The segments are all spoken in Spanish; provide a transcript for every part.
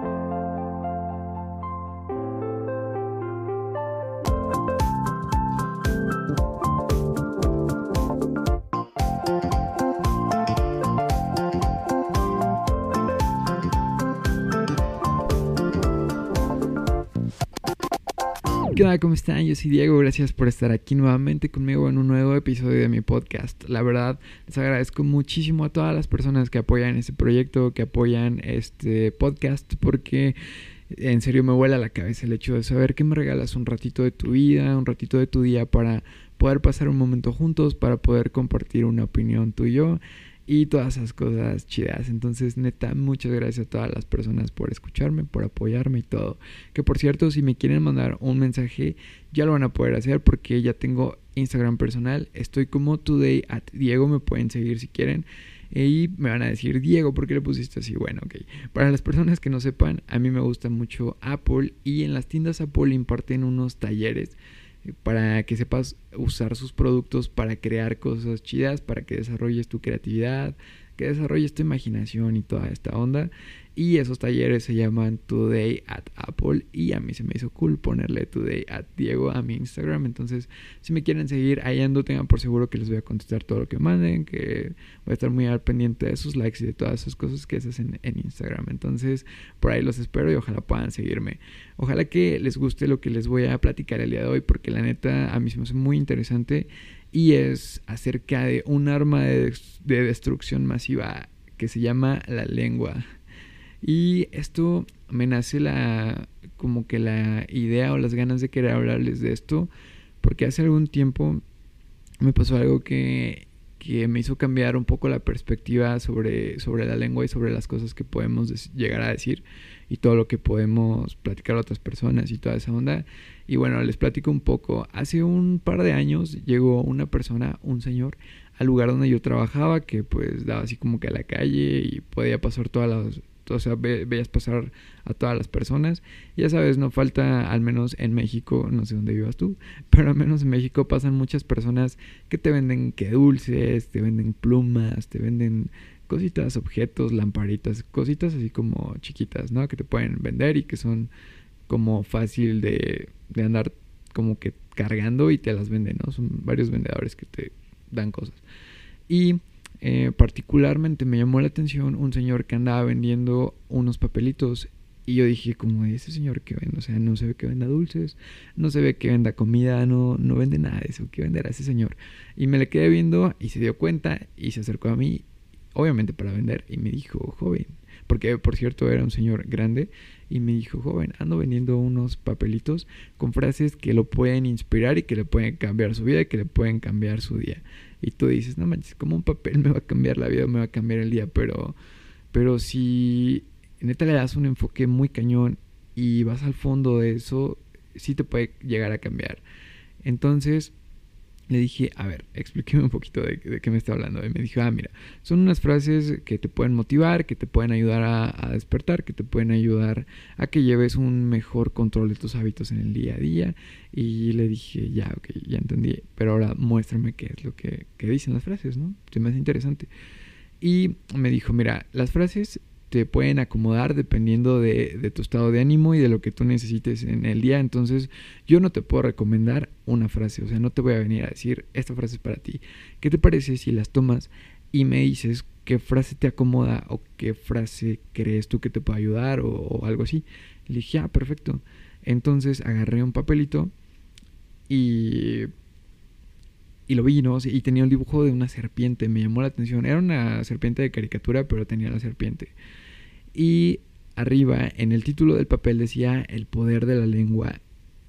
thank you ¿Qué tal? ¿Cómo están? Yo soy Diego, gracias por estar aquí nuevamente conmigo en un nuevo episodio de mi podcast. La verdad, les agradezco muchísimo a todas las personas que apoyan este proyecto, que apoyan este podcast, porque en serio me vuela la cabeza el hecho de saber que me regalas un ratito de tu vida, un ratito de tu día para poder pasar un momento juntos, para poder compartir una opinión tú y todas esas cosas chidas. Entonces, neta, muchas gracias a todas las personas por escucharme, por apoyarme y todo. Que por cierto, si me quieren mandar un mensaje, ya lo van a poder hacer porque ya tengo Instagram personal. Estoy como today at Diego, me pueden seguir si quieren. Y me van a decir, Diego, ¿por qué le pusiste así? Bueno, ok. Para las personas que no sepan, a mí me gusta mucho Apple y en las tiendas Apple imparten unos talleres para que sepas usar sus productos para crear cosas chidas, para que desarrolles tu creatividad, que desarrolles tu imaginación y toda esta onda. Y esos talleres se llaman Today at Apple. Y a mí se me hizo cool ponerle Today at Diego a mi Instagram. Entonces, si me quieren seguir, ahí ando, tengan por seguro que les voy a contestar todo lo que manden. Que voy a estar muy al pendiente de sus likes y de todas esas cosas que se hacen en Instagram. Entonces, por ahí los espero y ojalá puedan seguirme. Ojalá que les guste lo que les voy a platicar el día de hoy. Porque la neta, a mí se me hace muy interesante. Y es acerca de un arma de, de destrucción masiva que se llama la lengua. Y esto me nace la como que la idea o las ganas de querer hablarles de esto, porque hace algún tiempo me pasó algo que, que me hizo cambiar un poco la perspectiva sobre, sobre la lengua y sobre las cosas que podemos llegar a decir y todo lo que podemos platicar a otras personas y toda esa onda. Y bueno, les platico un poco. Hace un par de años llegó una persona, un señor, al lugar donde yo trabajaba, que pues daba así como que a la calle y podía pasar todas las o sea, veías pasar a todas las personas. Ya sabes, no falta, al menos en México, no sé dónde vivas tú, pero al menos en México pasan muchas personas que te venden que dulces, te venden plumas, te venden cositas, objetos, lamparitas, cositas así como chiquitas, ¿no? Que te pueden vender y que son como fácil de, de andar como que cargando y te las venden, ¿no? Son varios vendedores que te dan cosas. Y eh, particularmente me llamó la atención un señor que andaba vendiendo unos papelitos y yo dije, como ese señor que vende, o sea, no se ve que venda dulces, no se ve que venda comida, no, no vende nada de eso, ¿qué venderá ese señor? Y me le quedé viendo y se dio cuenta y se acercó a mí, obviamente para vender, y me dijo, joven, porque por cierto era un señor grande, y me dijo, joven, ando vendiendo unos papelitos con frases que lo pueden inspirar y que le pueden cambiar su vida y que le pueden cambiar su día. Y tú dices, no manches, como un papel me va a cambiar la vida, me va a cambiar el día, pero, pero si neta le das un enfoque muy cañón y vas al fondo de eso, sí te puede llegar a cambiar. Entonces, le dije, a ver, explíqueme un poquito de, qué me está hablando. Y me dijo, ah, mira, son unas frases que te pueden motivar, que te pueden ayudar a, despertar, que te pueden ayudar a que lleves un mejor control de tus hábitos en el día a día. Y le dije, ya, ok, ya entendí, pero ahora muéstrame qué es lo que, que dicen las frases, ¿no? Se me hace interesante. Y me dijo, mira, las frases pueden acomodar dependiendo de, tu estado de ánimo y de lo que tú necesites en el día. Entonces yo no te puedo recomendar una frase, o sea, no te voy a venir a decir, esta frase es para ti. ¿Qué te parece si las tomas y me dices qué frase te acomoda o qué frase crees tú que te puede ayudar o, algo así? Le dije, ah, perfecto. Entonces agarré un papelito y y lo vi, ¿no? Y tenía un dibujo de una serpiente, me llamó la atención. Era una serpiente de caricatura, pero tenía la serpiente. Y arriba, en el título del papel decía El poder de la lengua.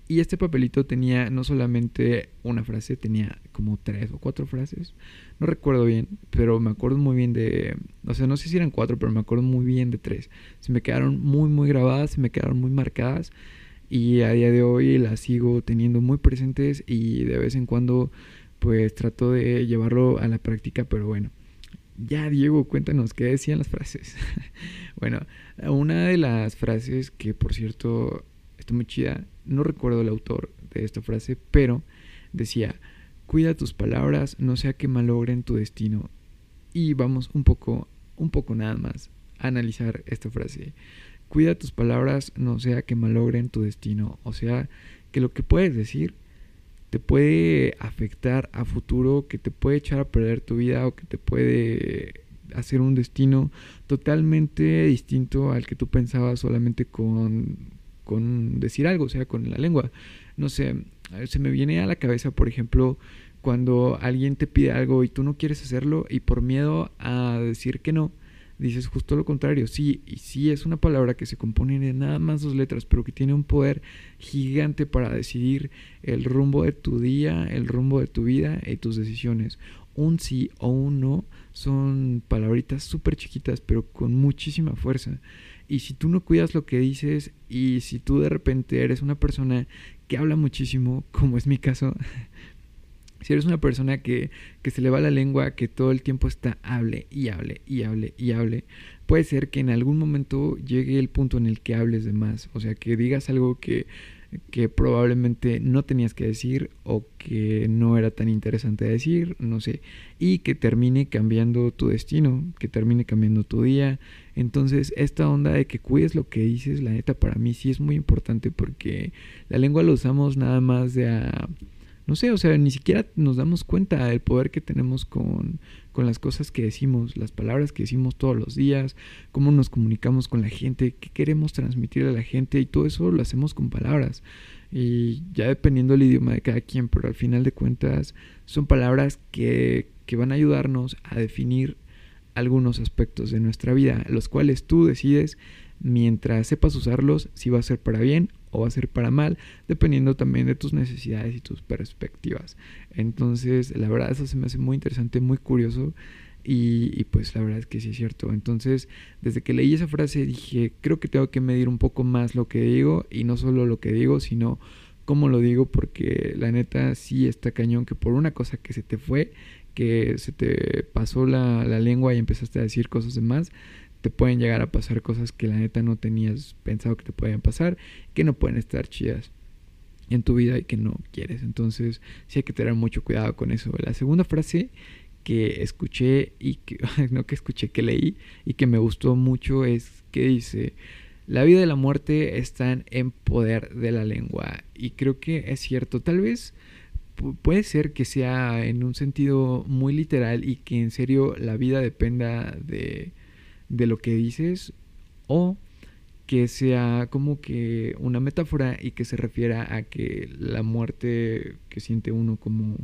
Y este papelito tenía no solamente una frase, tenía como tres o cuatro frases. No recuerdo bien, pero me acuerdo muy bien de... O sea, no sé si eran cuatro, pero me acuerdo muy bien de tres. Se me quedaron muy, muy grabadas, se me quedaron muy marcadas. Y a día de hoy las sigo teniendo muy presentes y de vez en cuando pues trato de llevarlo a la práctica, pero bueno. Ya, Diego, cuéntanos qué decían las frases. bueno, una de las frases que, por cierto, está muy chida, no recuerdo el autor de esta frase, pero decía, cuida tus palabras, no sea que malogren tu destino. Y vamos un poco, un poco nada más a analizar esta frase. cuida tus palabras, no sea que malogren tu destino. O sea, que lo que puedes decir te puede afectar a futuro, que te puede echar a perder tu vida o que te puede hacer un destino totalmente distinto al que tú pensabas solamente con, con decir algo, o sea, con la lengua. No sé, se me viene a la cabeza, por ejemplo, cuando alguien te pide algo y tú no quieres hacerlo y por miedo a decir que no, dices justo lo contrario. Sí, y sí es una palabra que se compone de nada más dos letras, pero que tiene un poder gigante para decidir el rumbo de tu día, el rumbo de tu vida y tus decisiones. Un sí o un no son palabritas súper chiquitas, pero con muchísima fuerza. Y si tú no cuidas lo que dices y si tú de repente eres una persona que habla muchísimo, como es mi caso, si eres una persona que, que, se le va la lengua, que todo el tiempo está hable y hable y hable y hable, puede ser que en algún momento llegue el punto en el que hables de más. O sea, que digas algo que que probablemente no tenías que decir o que no era tan interesante decir, no sé, y que termine cambiando tu destino, que termine cambiando tu día. Entonces, esta onda de que cuides lo que dices, la neta para mí sí es muy importante porque la lengua la usamos nada más de a no sé, o sea, ni siquiera nos damos cuenta del poder que tenemos con, con las cosas que decimos, las palabras que decimos todos los días, cómo nos comunicamos con la gente, qué queremos transmitir a la gente y todo eso lo hacemos con palabras. Y ya dependiendo del idioma de cada quien, pero al final de cuentas son palabras que, que van a ayudarnos a definir algunos aspectos de nuestra vida, los cuales tú decides mientras sepas usarlos si va a ser para bien o va a ser para mal, dependiendo también de tus necesidades y tus perspectivas. Entonces, la verdad, eso se me hace muy interesante, muy curioso. Y, pues la verdad es que sí es cierto. Entonces, desde que leí esa frase dije, creo que tengo que medir un poco más lo que digo y no solo lo que digo, sino cómo lo digo, porque la neta sí está cañón que por una cosa que se te fue, que se te pasó la, la lengua y empezaste a decir cosas de más, te pueden llegar a pasar cosas que la neta no tenías pensado que te podían pasar, que no pueden estar chidas en tu vida y que no quieres. Entonces, sí hay que tener mucho cuidado con eso. La segunda frase que escuché y que no que escuché, que leí y que me gustó mucho es que dice, la vida y la muerte están en poder de la lengua. Y creo que es cierto, tal vez puede ser que sea en un sentido muy literal y que en serio la vida dependa de de lo que dices o que sea como que una metáfora y que se refiera a que la muerte que siente uno como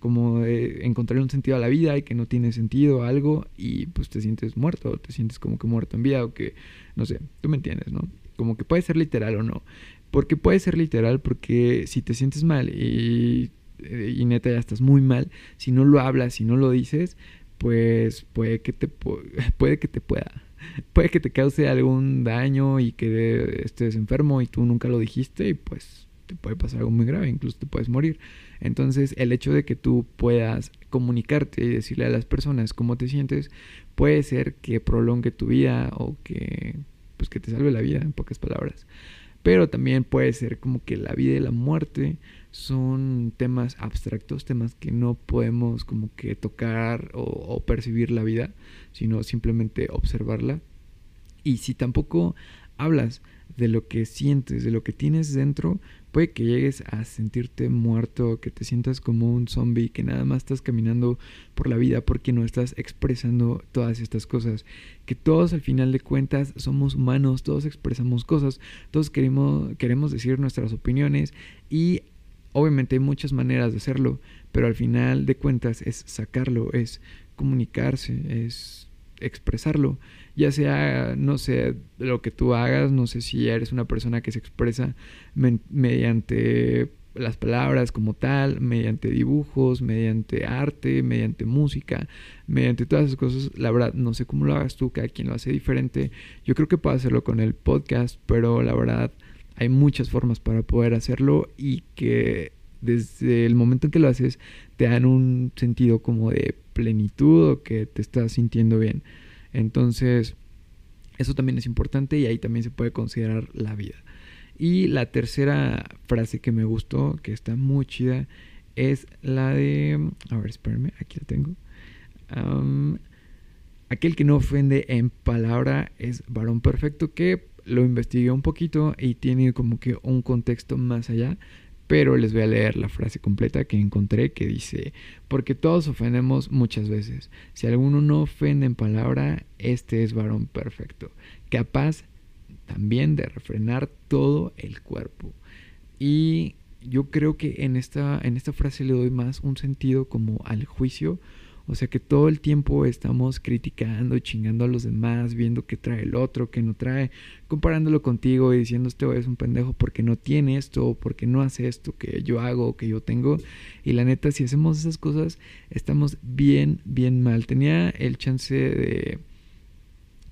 como encontrar un sentido a la vida y que no tiene sentido algo y pues te sientes muerto, te sientes como que muerto en vida o que no sé, tú me entiendes, ¿no? Como que puede ser literal o no. Porque puede ser literal porque si te sientes mal y, y neta ya estás muy mal, si no lo hablas, si no lo dices, pues puede que te puede que te pueda puede que te cause algún daño y que estés enfermo y tú nunca lo dijiste y pues te puede pasar algo muy grave, incluso te puedes morir. Entonces, el hecho de que tú puedas comunicarte y decirle a las personas cómo te sientes puede ser que prolongue tu vida o que pues que te salve la vida en pocas palabras. Pero también puede ser como que la vida y la muerte son temas abstractos, temas que no podemos como que tocar o, percibir la vida, sino simplemente observarla. Y si tampoco hablas de lo que sientes, de lo que tienes dentro, puede que llegues a sentirte muerto, que te sientas como un zombie, que nada más estás caminando por la vida porque no estás expresando todas estas cosas. Que todos al final de cuentas somos humanos, todos expresamos cosas, todos queremos, queremos decir nuestras opiniones y Obviamente hay muchas maneras de hacerlo, pero al final de cuentas es sacarlo, es comunicarse, es expresarlo. Ya sea, no sé, lo que tú hagas, no sé si eres una persona que se expresa mediante las palabras como tal, mediante dibujos, mediante arte, mediante música, mediante todas esas cosas. La verdad, no sé cómo lo hagas tú, cada quien lo hace diferente. Yo creo que puedo hacerlo con el podcast, pero la verdad hay muchas formas para poder hacerlo y que desde el momento en que lo haces te dan un sentido como de plenitud o que te estás sintiendo bien. Entonces, eso también es importante y ahí también se puede considerar la vida. Y la tercera frase que me gustó, que está muy chida, es la de... A ver, espérame, aquí la tengo. aquel que no ofende en palabra es varón perfecto, que lo investigué un poquito y tiene como que un contexto más allá. Pero les voy a leer la frase completa que encontré que dice, porque todos ofendemos muchas veces. Si alguno no ofende en palabra, este es varón perfecto, capaz también de refrenar todo el cuerpo. Y yo creo que en esta, en esta frase le doy más un sentido como al juicio o sea que todo el tiempo estamos criticando chingando a los demás, viendo qué trae el otro, qué no trae, comparándolo contigo y diciendo este es un pendejo porque no tiene esto, porque no hace esto que yo hago, que yo tengo. Y la neta, si hacemos esas cosas, estamos bien, bien mal. Tenía el chance de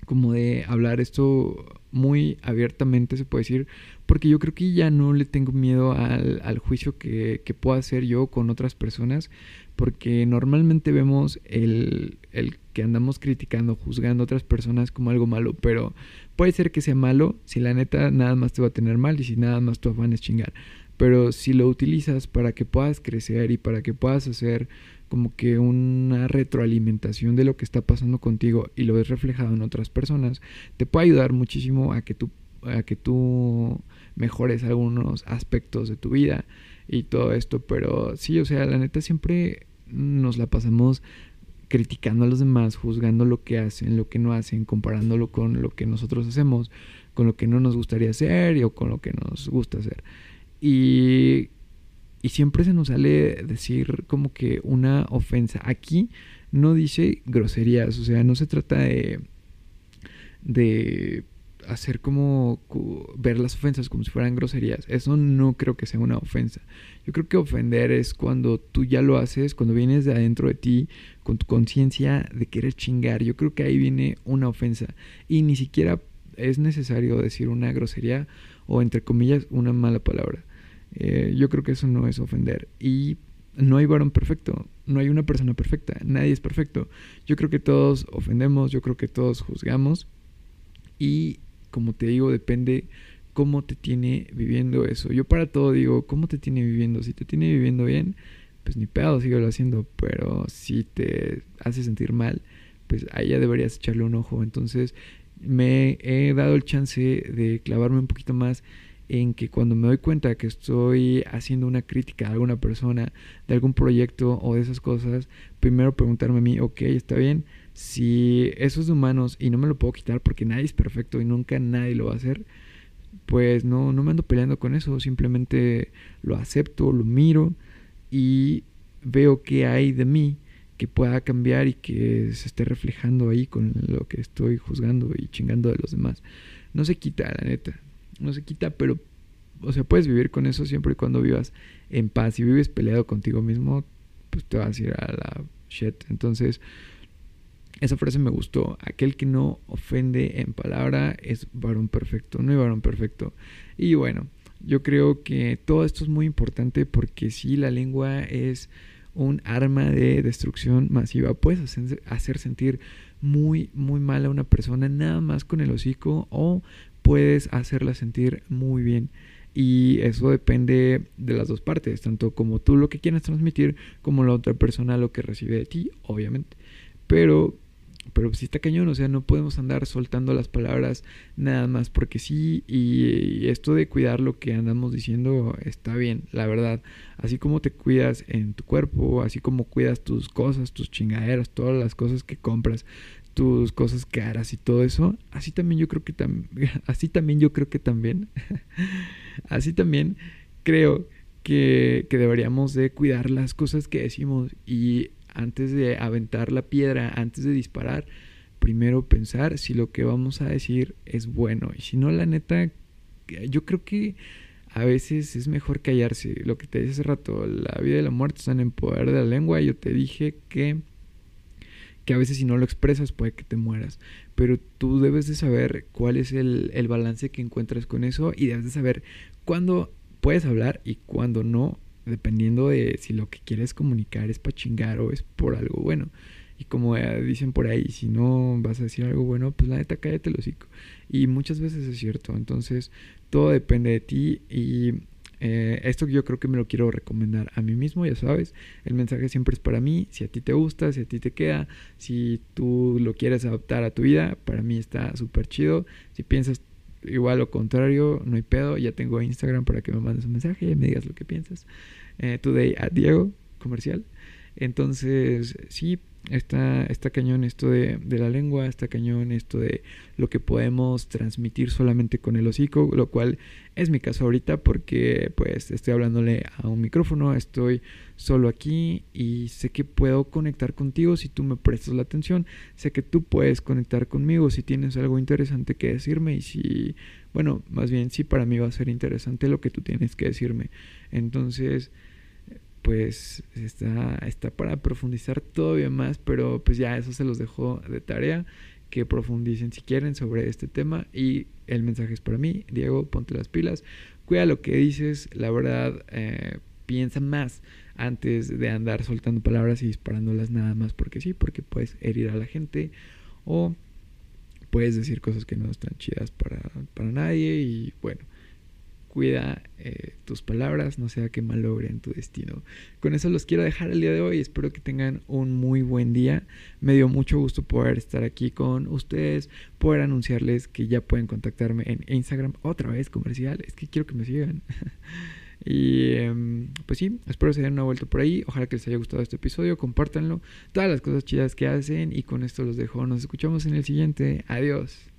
como de hablar esto muy abiertamente, se puede decir, porque yo creo que ya no le tengo miedo al, al juicio que, que pueda hacer yo con otras personas, porque normalmente vemos el, el, que andamos criticando, juzgando a otras personas como algo malo, pero puede ser que sea malo si la neta nada más te va a tener mal y si nada más tu afán es chingar. Pero si lo utilizas para que puedas crecer y para que puedas hacer como que una retroalimentación de lo que está pasando contigo y lo ves reflejado en otras personas, te puede ayudar muchísimo a que tú, a que tú mejores algunos aspectos de tu vida y todo esto. Pero sí, o sea, la neta siempre nos la pasamos criticando a los demás, juzgando lo que hacen, lo que no hacen, comparándolo con lo que nosotros hacemos, con lo que no nos gustaría hacer o con lo que nos gusta hacer. Y, y siempre se nos sale decir como que una ofensa. Aquí no dice groserías, o sea, no se trata de, de hacer como ver las ofensas como si fueran groserías. Eso no creo que sea una ofensa. Yo creo que ofender es cuando tú ya lo haces, cuando vienes de adentro de ti con tu conciencia de querer chingar. Yo creo que ahí viene una ofensa. Y ni siquiera es necesario decir una grosería o entre comillas una mala palabra. Eh, yo creo que eso no es ofender. Y no hay varón perfecto, no hay una persona perfecta, nadie es perfecto. Yo creo que todos ofendemos, yo creo que todos juzgamos. Y como te digo, depende cómo te tiene viviendo eso. Yo para todo digo, ¿cómo te tiene viviendo? Si te tiene viviendo bien, pues ni pedo, síguelo haciendo. Pero si te hace sentir mal, pues ahí ya deberías echarle un ojo. Entonces me he dado el chance de clavarme un poquito más en que cuando me doy cuenta que estoy haciendo una crítica a alguna persona de algún proyecto o de esas cosas, primero preguntarme a mí, ok, está bien, si eso es de humanos y no me lo puedo quitar porque nadie es perfecto y nunca nadie lo va a hacer, pues no, no me ando peleando con eso, simplemente lo acepto, lo miro y veo qué hay de mí que pueda cambiar y que se esté reflejando ahí con lo que estoy juzgando y chingando de los demás. No se quita, la neta, no se quita, pero, o sea, puedes vivir con eso siempre y cuando vivas en paz. Si vives peleado contigo mismo, pues te vas a ir a la shit. Entonces, esa frase me gustó. Aquel que no ofende en palabra es varón perfecto. No hay varón perfecto. Y bueno, yo creo que todo esto es muy importante porque si la lengua es un arma de destrucción masiva. Puedes hacer, sentir muy, muy mal a una persona nada más con el hocico o puedes hacerla sentir muy bien. Y eso depende de las dos partes, tanto como tú lo que quieras transmitir, como la otra persona lo que recibe de ti, obviamente. Pero pero si está cañón, o sea, no podemos andar soltando las palabras nada más porque sí. Y, esto de cuidar lo que andamos diciendo está bien, la verdad. Así como te cuidas en tu cuerpo, así como cuidas tus cosas, tus chingaderas, todas las cosas que compras, tus cosas caras y todo eso, así también yo creo que también, así también yo creo que también, así también creo que, que deberíamos de cuidar las cosas que decimos y antes de aventar la piedra, antes de disparar, primero pensar si lo que vamos a decir es bueno. Y si no, la neta, yo creo que a veces es mejor callarse. Lo que te dije hace rato, la vida y la muerte están en poder de la lengua. Yo te dije que, que a veces si no lo expresas puede que te mueras. Pero tú debes de saber cuál es el, el balance que encuentras con eso y debes de saber cuándo puedes hablar y cuándo no dependiendo de si lo que quieres comunicar es para chingar o es por algo bueno. Y como dicen por ahí, si no vas a decir algo bueno, pues la neta cállate el hocico. Y muchas veces es cierto. Entonces, todo depende de ti. Y eh, esto yo creo que me lo quiero recomendar a mí mismo, ya sabes. El mensaje siempre es para mí. Si a ti te gusta, si a ti te queda, si tú lo quieres adaptar a tu vida, para mí está súper chido. Si piensas igual lo contrario, no hay pedo. Ya tengo Instagram para que me mandes un mensaje y me digas lo que piensas. Eh, today a Diego, comercial. Entonces, sí, está, está cañón esto de, de, la lengua, está cañón esto de lo que podemos transmitir solamente con el hocico, lo cual es mi caso ahorita porque pues estoy hablándole a un micrófono, estoy solo aquí y sé que puedo conectar contigo si tú me prestas la atención, sé que tú puedes conectar conmigo si tienes algo interesante que decirme y si, bueno, más bien sí para mí va a ser interesante lo que tú tienes que decirme. Entonces pues está, está para profundizar todavía más, pero pues ya eso se los dejo de tarea, que profundicen si quieren sobre este tema y el mensaje es para mí, Diego, ponte las pilas, cuida lo que dices, la verdad, eh, piensa más antes de andar soltando palabras y disparándolas nada más porque sí, porque puedes herir a la gente o puedes decir cosas que no están chidas para, para nadie y bueno, cuida eh, tus palabras, no sea que malogren tu destino. Con eso los quiero dejar el día de hoy. Espero que tengan un muy buen día. Me dio mucho gusto poder estar aquí con ustedes, poder anunciarles que ya pueden contactarme en Instagram otra vez comercial. Es que quiero que me sigan. Y em, pues sí, espero se den una vuelta por ahí. Ojalá que les haya gustado este episodio. Compártanlo. Todas las cosas chidas que hacen. Y con esto los dejo. Nos escuchamos en el siguiente. Adiós.